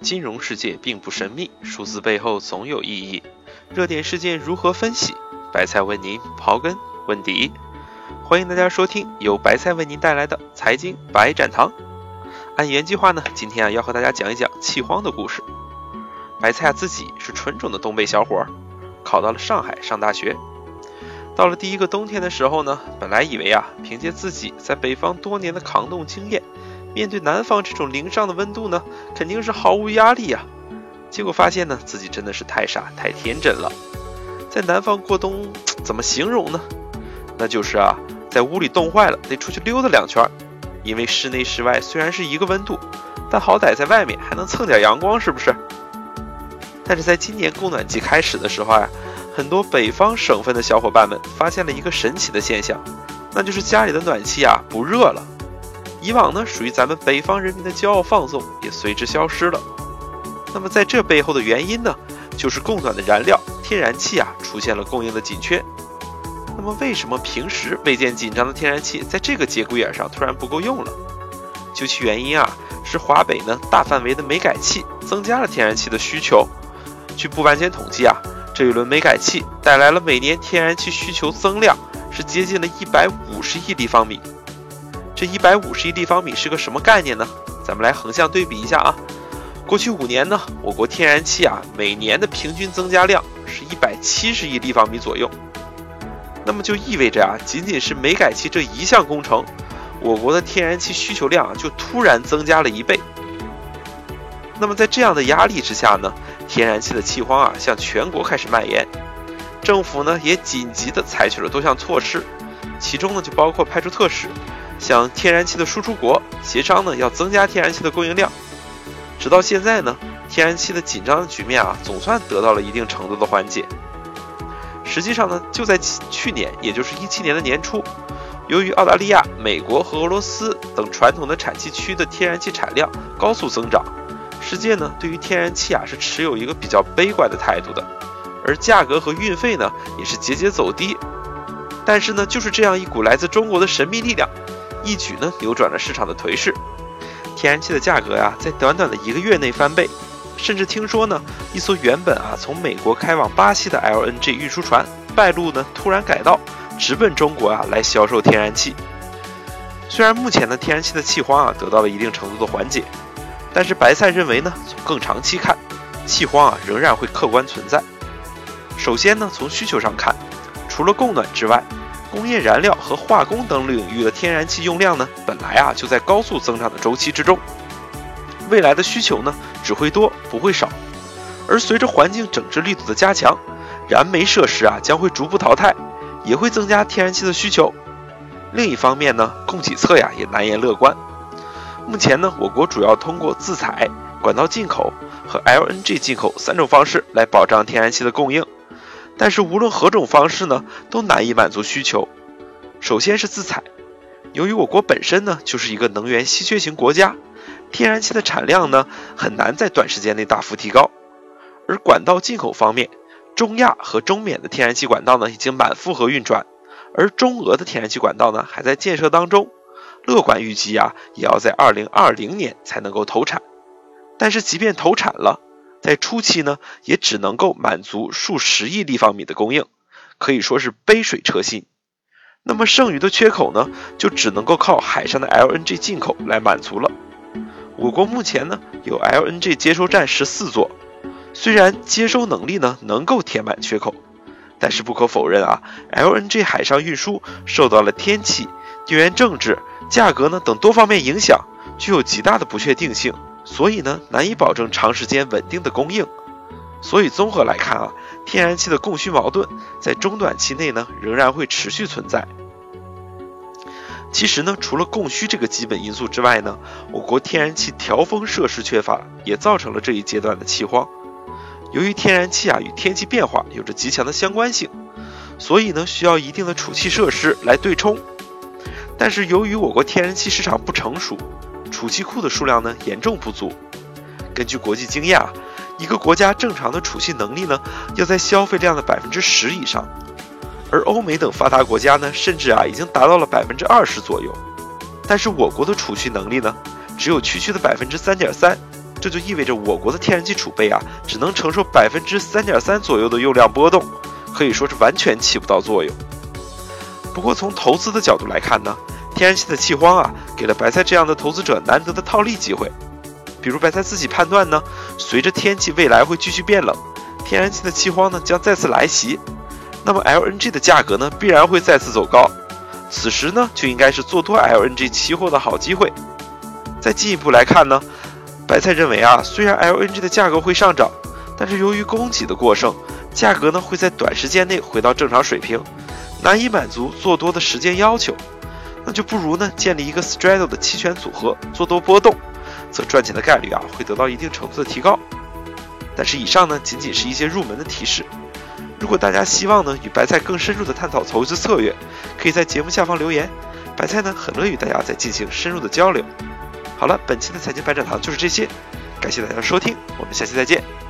金融世界并不神秘，数字背后总有意义。热点事件如何分析？白菜为您刨根问底。欢迎大家收听由白菜为您带来的财经白展堂。按原计划呢，今天啊要和大家讲一讲气荒的故事。白菜啊自己是纯种的东北小伙，考到了上海上大学。到了第一个冬天的时候呢，本来以为啊凭借自己在北方多年的抗冻经验。面对南方这种零上的温度呢，肯定是毫无压力呀。结果发现呢，自己真的是太傻太天真了。在南方过冬怎么形容呢？那就是啊，在屋里冻坏了，得出去溜达两圈。因为室内室外虽然是一个温度，但好歹在外面还能蹭点阳光，是不是？但是在今年供暖季开始的时候啊，很多北方省份的小伙伴们发现了一个神奇的现象，那就是家里的暖气啊不热了。以往呢，属于咱们北方人民的骄傲放纵也随之消失了。那么，在这背后的原因呢，就是供暖的燃料天然气啊出现了供应的紧缺。那么，为什么平时未见紧张的天然气，在这个节骨眼上突然不够用了？究其原因啊，是华北呢大范围的煤改气增加了天然气的需求。据不完全统计啊，这一轮煤改气带来了每年天然气需求增量是接近了一百五十亿立方米。这一百五十亿立方米是个什么概念呢？咱们来横向对比一下啊。过去五年呢，我国天然气啊每年的平均增加量是一百七十亿立方米左右。那么就意味着啊，仅仅是煤改气这一项工程，我国的天然气需求量啊就突然增加了一倍。那么在这样的压力之下呢，天然气的气荒啊向全国开始蔓延，政府呢也紧急的采取了多项措施，其中呢就包括派出特使。向天然气的输出国协商呢，要增加天然气的供应量。直到现在呢，天然气的紧张的局面啊，总算得到了一定程度的缓解。实际上呢，就在去年，也就是一七年的年初，由于澳大利亚、美国和俄罗斯等传统的产气区的天然气产量高速增长，世界呢对于天然气啊是持有一个比较悲观的态度的，而价格和运费呢也是节节走低。但是呢，就是这样一股来自中国的神秘力量。一举呢扭转了市场的颓势，天然气的价格呀，在短短的一个月内翻倍，甚至听说呢，一艘原本啊从美国开往巴西的 LNG 运输船败路呢，突然改道直奔中国啊来销售天然气。虽然目前的天然气的气荒啊得到了一定程度的缓解，但是白菜认为呢，从更长期看，气荒啊仍然会客观存在。首先呢，从需求上看，除了供暖之外，工业燃料和化工等领域的天然气用量呢，本来啊就在高速增长的周期之中，未来的需求呢只会多不会少，而随着环境整治力度的加强，燃煤设施啊将会逐步淘汰，也会增加天然气的需求。另一方面呢，供给侧呀也难言乐观。目前呢，我国主要通过自采、管道进口和 LNG 进口三种方式来保障天然气的供应。但是无论何种方式呢，都难以满足需求。首先是自采，由于我国本身呢就是一个能源稀缺型国家，天然气的产量呢很难在短时间内大幅提高。而管道进口方面，中亚和中缅的天然气管道呢已经满负荷运转，而中俄的天然气管道呢还在建设当中，乐观预计啊也要在二零二零年才能够投产。但是即便投产了，在初期呢，也只能够满足数十亿立方米的供应，可以说是杯水车薪。那么剩余的缺口呢，就只能够靠海上的 LNG 进口来满足了。我国目前呢有 LNG 接收站十四座，虽然接收能力呢能够填满缺口，但是不可否认啊，LNG 海上运输受到了天气、地缘政治、价格呢等多方面影响，具有极大的不确定性。所以呢，难以保证长时间稳定的供应。所以综合来看啊，天然气的供需矛盾在中短期内呢，仍然会持续存在。其实呢，除了供需这个基本因素之外呢，我国天然气调峰设施缺乏，也造成了这一阶段的气荒。由于天然气啊与天气变化有着极强的相关性，所以呢，需要一定的储气设施来对冲。但是由于我国天然气市场不成熟。储气库的数量呢严重不足。根据国际经验啊，一个国家正常的储气能力呢要在消费量的百分之十以上，而欧美等发达国家呢甚至啊已经达到了百分之二十左右。但是我国的储蓄能力呢只有区区的百分之三点三，这就意味着我国的天然气储备啊，只能承受百分之三点三左右的用量波动，可以说是完全起不到作用。不过从投资的角度来看呢，天然气的气荒啊，给了白菜这样的投资者难得的套利机会。比如白菜自己判断呢，随着天气未来会继续变冷，天然气的气荒呢将再次来袭，那么 LNG 的价格呢必然会再次走高。此时呢就应该是做多 LNG 期货的好机会。再进一步来看呢，白菜认为啊，虽然 LNG 的价格会上涨，但是由于供给的过剩，价格呢会在短时间内回到正常水平，难以满足做多的时间要求。那就不如呢建立一个 straddle 的期权组合做多波动，则赚钱的概率啊会得到一定程度的提高。但是以上呢仅仅是一些入门的提示。如果大家希望呢与白菜更深入的探讨投资策略，可以在节目下方留言，白菜呢很乐意与大家再进行深入的交流。好了，本期的财经百讲堂就是这些，感谢大家的收听，我们下期再见。